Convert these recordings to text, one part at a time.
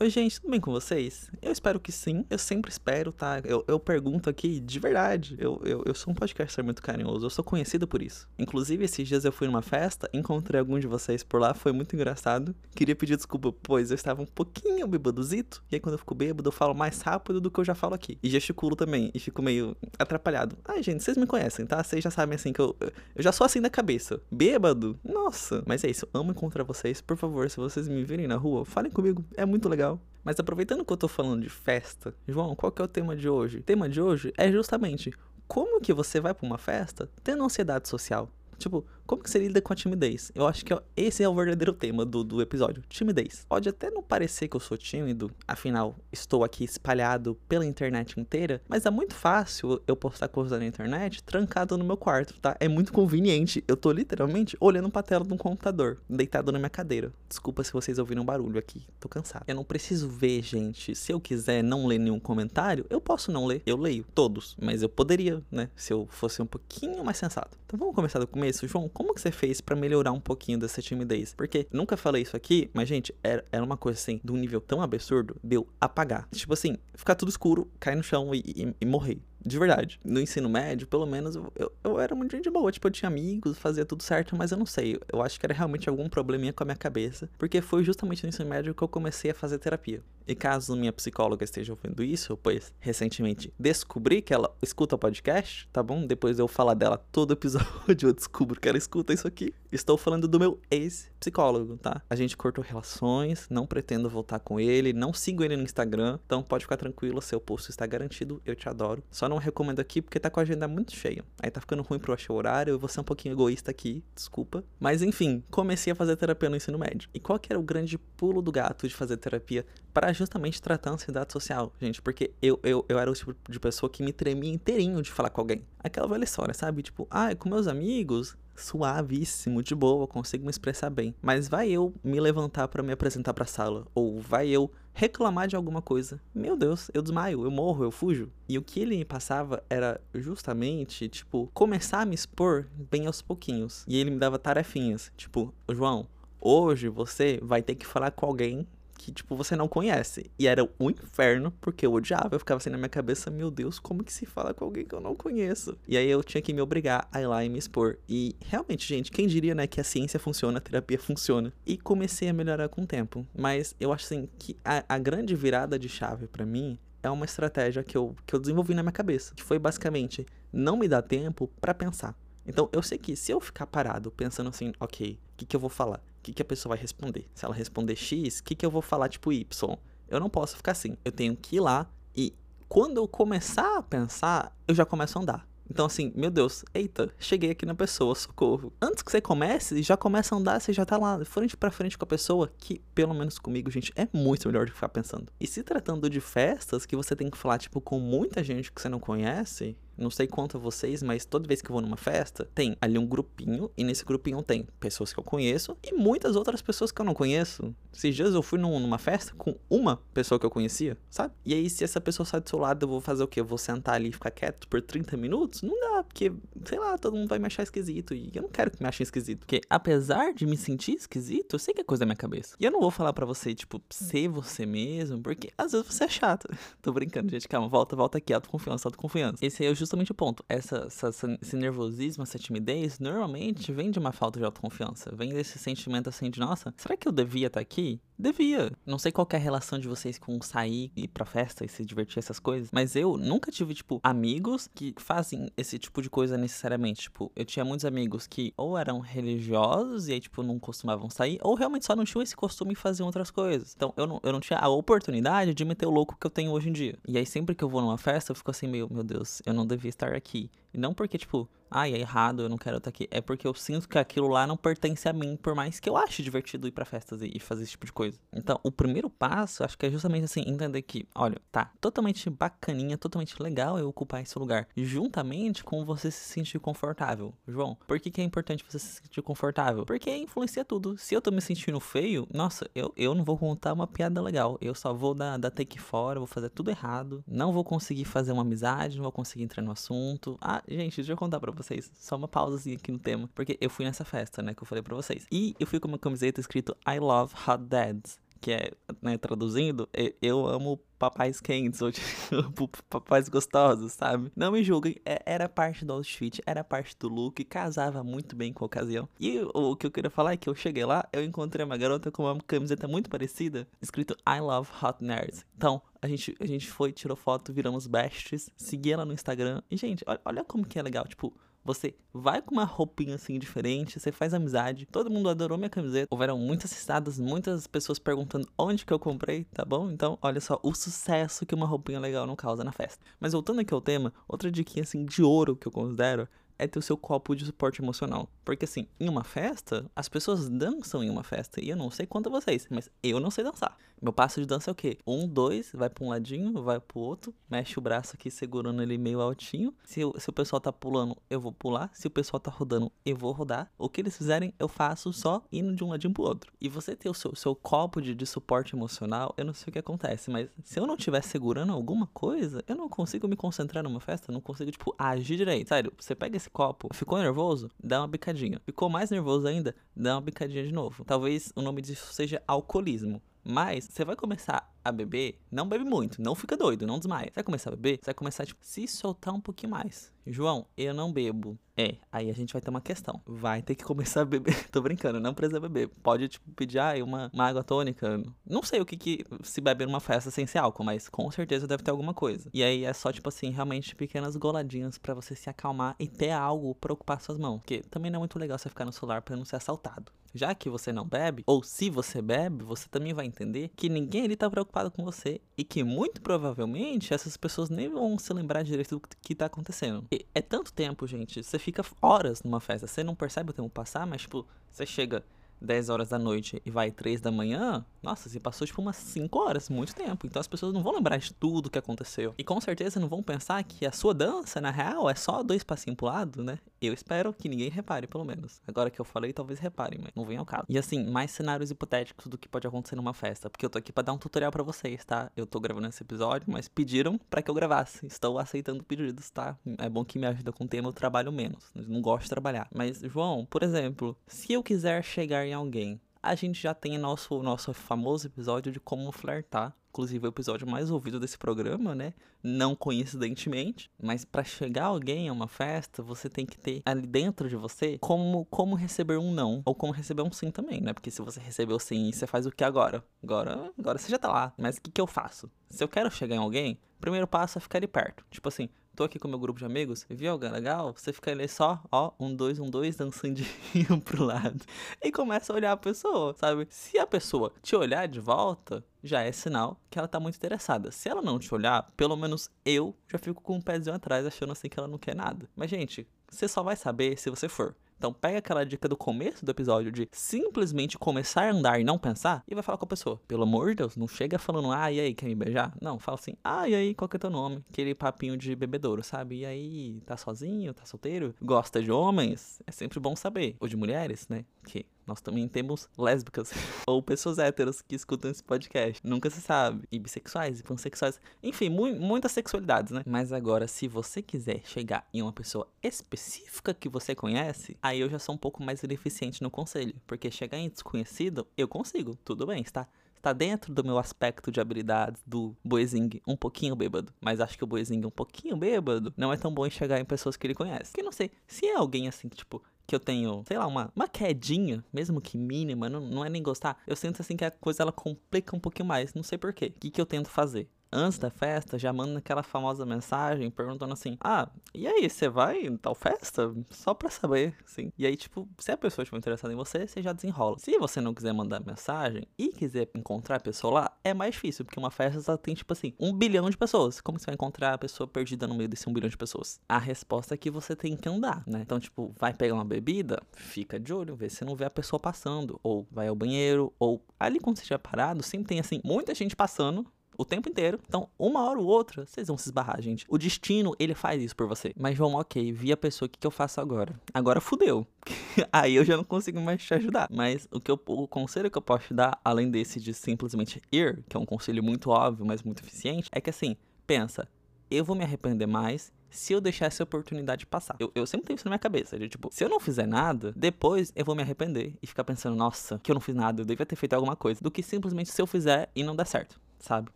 Oi, gente, tudo bem com vocês? Eu espero que sim. Eu sempre espero, tá? Eu, eu pergunto aqui de verdade. Eu, eu, eu sou um podcaster muito carinhoso. Eu sou conhecido por isso. Inclusive, esses dias eu fui numa festa, encontrei algum de vocês por lá, foi muito engraçado. Queria pedir desculpa, pois eu estava um pouquinho bêbadozito. E aí, quando eu fico bêbado, eu falo mais rápido do que eu já falo aqui. E gesticulo também. E fico meio atrapalhado. Ai, gente, vocês me conhecem, tá? Vocês já sabem assim que eu. Eu já sou assim da cabeça. Bêbado? Nossa. Mas é isso. Eu amo encontrar vocês. Por favor, se vocês me virem na rua, falem comigo. É muito legal. Mas aproveitando que eu tô falando de festa, João, qual que é o tema de hoje? O tema de hoje é justamente como que você vai para uma festa tendo ansiedade social. Tipo, como que você lida com a timidez? Eu acho que esse é o verdadeiro tema do, do episódio, timidez. Pode até não parecer que eu sou tímido, afinal, estou aqui espalhado pela internet inteira, mas é muito fácil eu postar coisas na internet trancado no meu quarto, tá? É muito conveniente. Eu tô literalmente olhando pra tela de um computador, deitado na minha cadeira. Desculpa se vocês ouviram barulho aqui, tô cansado. Eu não preciso ver, gente. Se eu quiser não ler nenhum comentário, eu posso não ler. Eu leio todos, mas eu poderia, né? Se eu fosse um pouquinho mais sensato. Então vamos começar do começo, João, como que você fez para melhorar um pouquinho dessa timidez? Porque nunca falei isso aqui, mas, gente, era, era uma coisa assim, de um nível tão absurdo, deu apagar. Tipo assim, ficar tudo escuro, cair no chão e, e, e morrer. De verdade. No ensino médio, pelo menos, eu, eu era muito gente boa. Tipo, eu tinha amigos, fazia tudo certo, mas eu não sei. Eu acho que era realmente algum probleminha com a minha cabeça. Porque foi justamente no ensino médio que eu comecei a fazer terapia. E caso minha psicóloga esteja ouvindo isso, pois recentemente descobri que ela escuta o podcast, tá bom? Depois eu falar dela todo episódio, eu descubro que ela escuta isso aqui. Estou falando do meu ex-psicólogo, tá? A gente cortou relações, não pretendo voltar com ele, não sigo ele no Instagram, então pode ficar tranquilo, seu posto está garantido, eu te adoro. Só não recomendo aqui porque tá com a agenda muito cheia. Aí tá ficando ruim pro achar horário, eu vou ser um pouquinho egoísta aqui, desculpa. Mas enfim, comecei a fazer terapia no ensino médio. E qual que era o grande pulo do gato de fazer terapia para justamente tratar a ansiedade social, gente, porque eu, eu, eu era o tipo de pessoa que me tremia inteirinho de falar com alguém. Aquela velha história, sabe? Tipo, ah, com meus amigos, suavíssimo, de boa, consigo me expressar bem. Mas vai eu me levantar para me apresentar para a sala, ou vai eu reclamar de alguma coisa. Meu Deus, eu desmaio, eu morro, eu fujo. E o que ele me passava era justamente, tipo, começar a me expor bem aos pouquinhos. E ele me dava tarefinhas, tipo, João, hoje você vai ter que falar com alguém que, tipo, você não conhece. E era um inferno, porque eu odiava. Eu ficava assim na minha cabeça, meu Deus, como que se fala com alguém que eu não conheço? E aí eu tinha que me obrigar a ir lá e me expor. E realmente, gente, quem diria, né, que a ciência funciona, a terapia funciona. E comecei a melhorar com o tempo. Mas eu acho assim que a, a grande virada de chave para mim é uma estratégia que eu, que eu desenvolvi na minha cabeça. Que foi basicamente não me dar tempo para pensar. Então eu sei que se eu ficar parado pensando assim, ok, o que, que eu vou falar? Que, que a pessoa vai responder? Se ela responder X, o que, que eu vou falar tipo Y? Eu não posso ficar assim. Eu tenho que ir lá e quando eu começar a pensar, eu já começo a andar. Então, assim, meu Deus, eita, cheguei aqui na pessoa, socorro. Antes que você comece, já começa a andar, você já tá lá, frente para frente com a pessoa, que, pelo menos comigo, gente, é muito melhor do que ficar pensando. E se tratando de festas, que você tem que falar, tipo, com muita gente que você não conhece, não sei quanto a vocês, mas toda vez que eu vou numa festa, tem ali um grupinho, e nesse grupinho tem pessoas que eu conheço e muitas outras pessoas que eu não conheço. Esses dias eu fui num, numa festa com uma pessoa que eu conhecia, sabe? E aí, se essa pessoa sai do seu lado, eu vou fazer o quê? Eu vou sentar ali e ficar quieto por 30 minutos? Não dá, porque, sei lá, todo mundo vai me achar esquisito. E eu não quero que me achem esquisito. Porque, apesar de me sentir esquisito, eu sei que é coisa da minha cabeça. E eu não vou falar para você, tipo, ser você mesmo, porque às vezes você é chato. Tô brincando, gente. Calma, volta, volta aqui. Autoconfiança, autoconfiança. Esse aí é justamente o ponto. Essa, essa, esse nervosismo, essa timidez, normalmente vem de uma falta de autoconfiança. Vem desse sentimento assim de, nossa, será que eu devia estar tá aqui? Devia. Não sei qual é a relação de vocês com sair, ir pra festa e se divertir, essas coisas. Mas eu nunca tive, tipo, amigos que fazem esse tipo de coisa necessariamente. Tipo, eu tinha muitos amigos que ou eram religiosos e aí, tipo, não costumavam sair, ou realmente só não tinham esse costume e faziam outras coisas. Então, eu não, eu não tinha a oportunidade de meter o louco que eu tenho hoje em dia. E aí, sempre que eu vou numa festa, eu fico assim, meio, meu Deus, eu não devia estar aqui. E não porque, tipo, ai, é errado, eu não quero estar aqui. É porque eu sinto que aquilo lá não pertence a mim, por mais que eu ache divertido ir para festas e fazer esse tipo de coisa. Então, o primeiro passo, acho que é justamente assim, entender que, olha, tá totalmente bacaninha, totalmente legal eu ocupar esse lugar, juntamente com você se sentir confortável. João, por que, que é importante você se sentir confortável? Porque influencia tudo. Se eu tô me sentindo feio, nossa, eu, eu não vou contar uma piada legal. Eu só vou dar, dar take fora, vou fazer tudo errado. Não vou conseguir fazer uma amizade, não vou conseguir entrar no assunto. Ah, gente, deixa eu contar pra vocês. Só uma pausazinha aqui no tema. Porque eu fui nessa festa, né? Que eu falei pra vocês. E eu fui com uma camiseta escrito I love hot dads que é, né, traduzindo, eu amo papais quentes ou tipo, papais gostosos, sabe? Não me julguem, é, era parte do outfit, era parte do look, casava muito bem com a ocasião. E o, que eu queria falar é que eu cheguei lá, eu encontrei uma garota com uma camiseta muito parecida, escrito I Love Hot Nerds. Então, a gente, a gente foi, tirou foto, viramos besties, segui ela no Instagram. E, gente, olha, olha como que é legal, tipo, você vai com uma roupinha assim diferente, você faz amizade. Todo mundo adorou minha camiseta. Houveram muitas citadas, muitas pessoas perguntando onde que eu comprei, tá bom? Então, olha só o sucesso que uma roupinha legal não causa na festa. Mas voltando aqui ao tema, outra dica assim de ouro que eu considero é ter o seu copo de suporte emocional. Porque assim, em uma festa, as pessoas dançam em uma festa. E eu não sei quanto a vocês, mas eu não sei dançar. Meu passo de dança é o quê? Um, dois, vai pra um ladinho, vai pro outro, mexe o braço aqui segurando ele meio altinho. Se, se o pessoal tá pulando, eu vou pular. Se o pessoal tá rodando, eu vou rodar. O que eles fizerem, eu faço só indo de um ladinho pro outro. E você ter o seu, seu copo de, de suporte emocional, eu não sei o que acontece, mas se eu não estiver segurando alguma coisa, eu não consigo me concentrar numa festa, não consigo, tipo, agir direito. Sério, você pega esse copo, ficou nervoso? Dá uma bicadinha. Ficou mais nervoso ainda? Dá uma bicadinha de novo. Talvez o nome disso seja alcoolismo. Mas você vai começar a beber, não bebe muito, não fica doido, não desmaia. Você vai começar a beber, você vai começar tipo, se soltar um pouquinho mais. João, eu não bebo. É, aí a gente vai ter uma questão. Vai ter que começar a beber. Tô brincando, não precisa beber. Pode, tipo, pedir ah, uma, uma água tônica. Não sei o que, que se bebe numa festa sem ser álcool, mas com certeza deve ter alguma coisa. E aí é só, tipo assim, realmente pequenas goladinhas para você se acalmar e ter algo pra ocupar suas mãos. Porque também não é muito legal você ficar no celular para não ser assaltado. Já que você não bebe, ou se você bebe, você também vai entender que ninguém ali tá preocupado com você e que muito provavelmente essas pessoas nem vão se lembrar direito do que tá acontecendo. E é tanto tempo, gente. Você fica horas numa festa, você não percebe o tempo passar, mas tipo, você chega 10 horas da noite e vai 3 da manhã, nossa, você passou tipo umas 5 horas, muito tempo. Então as pessoas não vão lembrar de tudo que aconteceu. E com certeza não vão pensar que a sua dança, na real, é só dois passinhos pro lado, né? Eu espero que ninguém repare, pelo menos. Agora que eu falei, talvez reparem, mas não vem ao caso. E assim, mais cenários hipotéticos do que pode acontecer numa festa. Porque eu tô aqui pra dar um tutorial para vocês, tá? Eu tô gravando esse episódio, mas pediram para que eu gravasse. Estou aceitando pedidos, tá? É bom que me ajuda com o tema, eu trabalho menos. Não gosto de trabalhar. Mas, João, por exemplo, se eu quiser chegar em alguém a gente já tem nosso, nosso famoso episódio de como flertar. Inclusive, o episódio mais ouvido desse programa, né? Não coincidentemente. Mas para chegar alguém a uma festa, você tem que ter ali dentro de você como, como receber um não. Ou como receber um sim também, né? Porque se você recebeu sim, você faz o que agora? Agora, agora você já tá lá. Mas o que, que eu faço? Se eu quero chegar em alguém, primeiro passo é ficar ali perto. Tipo assim, tô aqui com meu grupo de amigos, viu legal? Você fica ali só, ó, um, dois, um, dois, dançandinho pro lado. E começa a olhar a pessoa, sabe? Se a pessoa te olhar de volta, já é sinal que ela tá muito interessada. Se ela não te olhar, pelo menos eu já fico com um pezinho atrás achando assim que ela não quer nada. Mas, gente, você só vai saber se você for. Então pega aquela dica do começo do episódio de simplesmente começar a andar e não pensar e vai falar com a pessoa. Pelo amor de Deus, não chega falando, ah, e aí, quer me beijar? Não, fala assim, ah, e aí, qual que é teu nome? Aquele papinho de bebedouro, sabe? E aí, tá sozinho, tá solteiro? Gosta de homens? É sempre bom saber. Ou de mulheres, né? Que nós também temos lésbicas ou pessoas héteras que escutam esse podcast. Nunca se sabe. E bissexuais, e pansexuais. Enfim, mu muitas sexualidades, né? Mas agora, se você quiser chegar em uma pessoa específica que você conhece, aí eu já sou um pouco mais deficiente no conselho. Porque chegar em desconhecido, eu consigo. Tudo bem, está está dentro do meu aspecto de habilidades do Boezing um pouquinho bêbado. Mas acho que o Boezing um pouquinho bêbado não é tão bom enxergar em pessoas que ele conhece. Que não sei, se é alguém assim, tipo, que eu tenho, sei lá, uma, uma quedinha, mesmo que mínima, não, não é nem gostar, eu sinto assim que a coisa ela complica um pouquinho mais, não sei porquê. O que, que eu tento fazer? Antes da festa, já manda aquela famosa mensagem perguntando assim: Ah, e aí, você vai em tal festa? Só pra saber, assim. E aí, tipo, se a pessoa estiver interessada em você, você já desenrola. Se você não quiser mandar mensagem e quiser encontrar a pessoa lá, é mais difícil, porque uma festa só tem, tipo assim, um bilhão de pessoas. Como você vai encontrar a pessoa perdida no meio desse um bilhão de pessoas? A resposta é que você tem que andar, né? Então, tipo, vai pegar uma bebida, fica de olho, vê se não vê a pessoa passando. Ou vai ao banheiro, ou ali quando você estiver parado, sempre tem, assim, muita gente passando o tempo inteiro. Então, uma hora ou outra, vocês vão se esbarrar, gente. O destino, ele faz isso por você. Mas, João, ok, vi a pessoa, o que, que eu faço agora? Agora fudeu. Aí eu já não consigo mais te ajudar. Mas o, que eu, o conselho que eu posso te dar, além desse de simplesmente ir, que é um conselho muito óbvio, mas muito eficiente, é que assim, pensa, eu vou me arrepender mais se eu deixar essa oportunidade passar. Eu, eu sempre tenho isso na minha cabeça. De, tipo, se eu não fizer nada, depois eu vou me arrepender e ficar pensando, nossa, que eu não fiz nada, eu devia ter feito alguma coisa. Do que simplesmente se eu fizer e não der certo, sabe?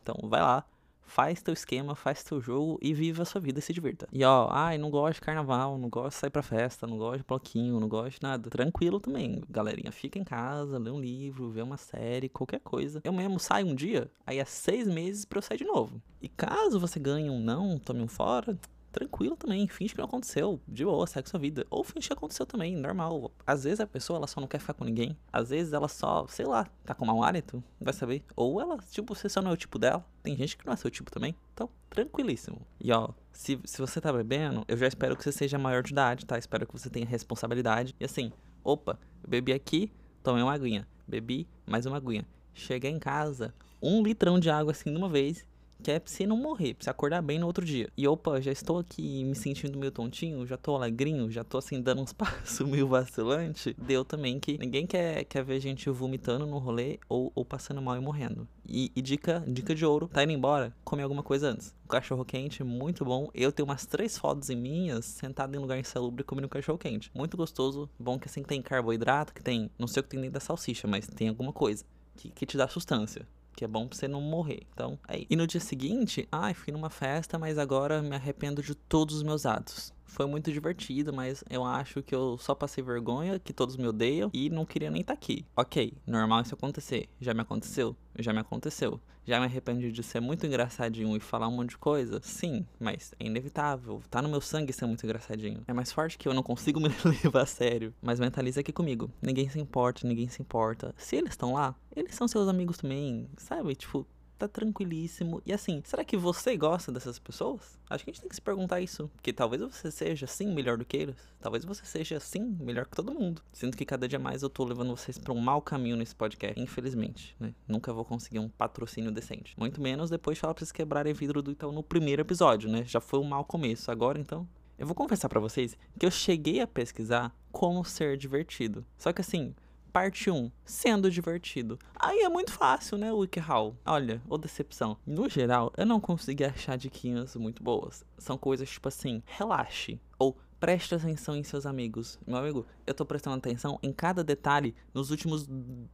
Então vai lá, faz teu esquema, faz teu jogo e viva a sua vida se divirta. E ó, ai, não gosto de carnaval, não gosto de sair pra festa, não gosto de bloquinho, não gosto de nada. Tranquilo também, galerinha. Fica em casa, lê um livro, vê uma série, qualquer coisa. Eu mesmo saio um dia, aí é seis meses pra eu sair de novo. E caso você ganhe um não, tome um fora, tranquilo também, finge que não aconteceu, de boa, segue sua vida. Ou finge que aconteceu também, normal. Às vezes a pessoa ela só não quer ficar com ninguém, às vezes ela só, sei lá, tá com mau hálito, vai saber. Ou ela, tipo, você só não é o tipo dela. Tem gente que não é seu tipo também, então, tranquilíssimo. E ó, se, se você tá bebendo, eu já espero que você seja maior de idade, tá? Espero que você tenha responsabilidade. E assim, opa, bebi aqui, tomei uma aguinha, bebi mais uma aguinha. Cheguei em casa, um litrão de água assim de uma vez que é pra você não morrer, pra você acordar bem no outro dia. E opa, já estou aqui me sentindo meio tontinho, já tô alegrinho, já tô assim dando uns passos meio vacilante. Deu também que ninguém quer, quer ver gente vomitando no rolê ou, ou passando mal e morrendo. E, e, dica, dica de ouro, tá indo embora, come alguma coisa antes. Cachorro quente, muito bom. Eu tenho umas três fotos em minhas, sentado em lugar insalubre comendo um cachorro quente. Muito gostoso, bom que assim tem carboidrato, que tem, não sei o que tem dentro da salsicha, mas tem alguma coisa que, que te dá sustância que é bom pra você não morrer. Então, é E no dia seguinte, ai, ah, fui numa festa, mas agora me arrependo de todos os meus atos. Foi muito divertido, mas eu acho que eu só passei vergonha, que todos me odeiam e não queria nem estar tá aqui. Ok, normal isso acontecer. Já me aconteceu? Já me aconteceu. Já me arrependi de ser muito engraçadinho e falar um monte de coisa? Sim, mas é inevitável. Tá no meu sangue ser muito engraçadinho. É mais forte que eu não consigo me levar a sério. Mas mentaliza aqui comigo. Ninguém se importa, ninguém se importa. Se eles estão lá, eles são seus amigos também, sabe? Tipo, tá tranquilíssimo. E assim, será que você gosta dessas pessoas? Acho que a gente tem que se perguntar isso. Porque talvez você seja, sim, melhor do que eles. Talvez você seja, sim, melhor que todo mundo. Sinto que cada dia mais eu tô levando vocês pra um mau caminho nesse podcast. Infelizmente, né? Nunca vou conseguir um patrocínio decente. Muito menos depois de falar pra vocês quebrarem vidro do então no primeiro episódio, né? Já foi um mau começo. Agora, então, eu vou confessar para vocês que eu cheguei a pesquisar como ser divertido. Só que assim, Parte 1. Sendo divertido. Aí é muito fácil, né, WikiHow? Olha, ô decepção. No geral, eu não consegui achar diquinhas muito boas. São coisas tipo assim, relaxe. Ou preste atenção em seus amigos. Meu amigo, eu tô prestando atenção em cada detalhe nos últimos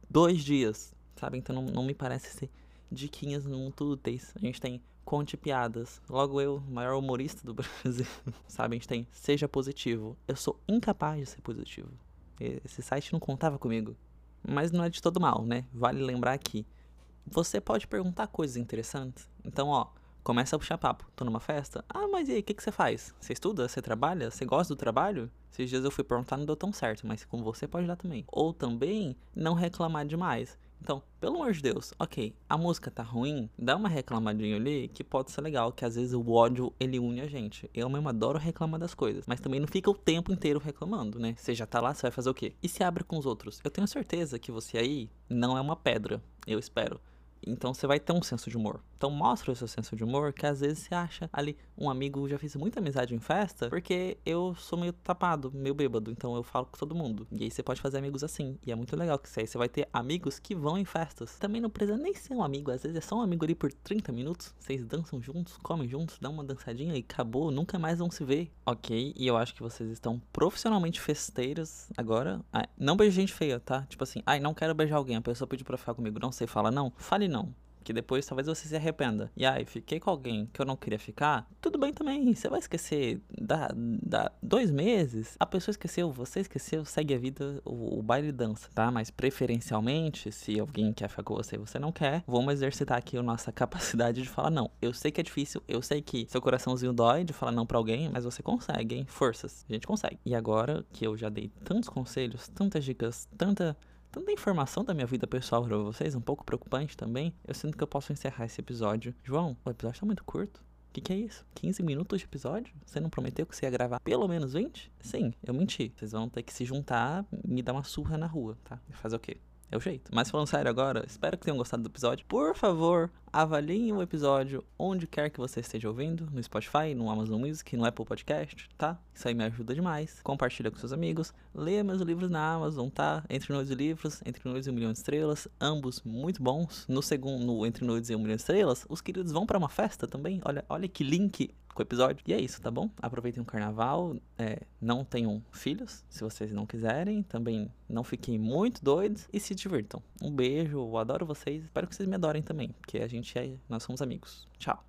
dois dias. Sabe? Então não, não me parece ser diquinhas muito úteis. A gente tem conte piadas. Logo eu, maior humorista do Brasil. Sabe? A gente tem seja positivo. Eu sou incapaz de ser positivo. Esse site não contava comigo. Mas não é de todo mal, né? Vale lembrar que você pode perguntar coisas interessantes. Então, ó, começa a puxar papo. Tô numa festa? Ah, mas e aí, o que, que você faz? Você estuda? Você trabalha? Você gosta do trabalho? Esses dias eu fui perguntar, não deu tão certo, mas com você pode dar também. Ou também, não reclamar demais. Então, pelo amor de Deus, ok, a música tá ruim, dá uma reclamadinha ali que pode ser legal, que às vezes o ódio ele une a gente. Eu mesmo adoro reclamar das coisas, mas também não fica o tempo inteiro reclamando, né? Você já tá lá, você vai fazer o quê? E se abre com os outros? Eu tenho certeza que você aí não é uma pedra, eu espero. Então você vai ter um senso de humor. Então mostra o seu senso de humor, que às vezes você acha ali, um amigo, já fiz muita amizade em festa, porque eu sou meio tapado, meio bêbado, então eu falo com todo mundo. E aí você pode fazer amigos assim. E é muito legal que aí você vai ter amigos que vão em festas. Também não precisa nem ser um amigo, às vezes é só um amigo ali por 30 minutos, vocês dançam juntos, comem juntos, dão uma dançadinha e acabou, nunca mais vão se ver. Ok, e eu acho que vocês estão profissionalmente festeiros agora. Ah, não beije gente feia, tá? Tipo assim, ai, não quero beijar alguém, a pessoa pediu pra ficar comigo, não sei, fala não. Fale não que depois talvez você se arrependa. E aí, fiquei com alguém que eu não queria ficar, tudo bem também. Você vai esquecer da, da dois meses, a pessoa esqueceu, você esqueceu, segue a vida, o, o baile dança, tá? Mas preferencialmente, se alguém quer ficar com você e você não quer, vamos exercitar aqui a nossa capacidade de falar não. Eu sei que é difícil, eu sei que seu coraçãozinho dói de falar não para alguém, mas você consegue, hein? Forças. A gente consegue. E agora que eu já dei tantos conselhos, tantas dicas, tanta tanta informação da minha vida pessoal para vocês, um pouco preocupante também, eu sinto que eu posso encerrar esse episódio. João, o episódio tá muito curto. O que, que, é isso? 15 minutos de episódio? Você não prometeu que você ia gravar pelo menos 20? Sim, eu menti. Vocês vão ter que se juntar e me dar uma surra na rua, tá? Fazer o quê? É o jeito. Mas falando sério agora, espero que tenham gostado do episódio. Por favor, avaliem o episódio onde quer que você esteja ouvindo, no Spotify, no Amazon Music, no Apple Podcast, tá? Isso aí me ajuda demais. Compartilha com seus amigos, leia meus livros na Amazon, tá? Entre Noites e Livros, Entre Noites e Um Milhão de Estrelas, ambos muito bons. No segundo, no Entre Noites e Um Milhão de Estrelas, os queridos vão para uma festa também. Olha, olha que link com o episódio. E é isso, tá bom? Aproveitem o carnaval, é, não tenham filhos, se vocês não quiserem. Também não fiquem muito doidos e se divirtam. Um beijo, eu adoro vocês. Espero que vocês me adorem também, porque a gente é, nós somos amigos. Tchau.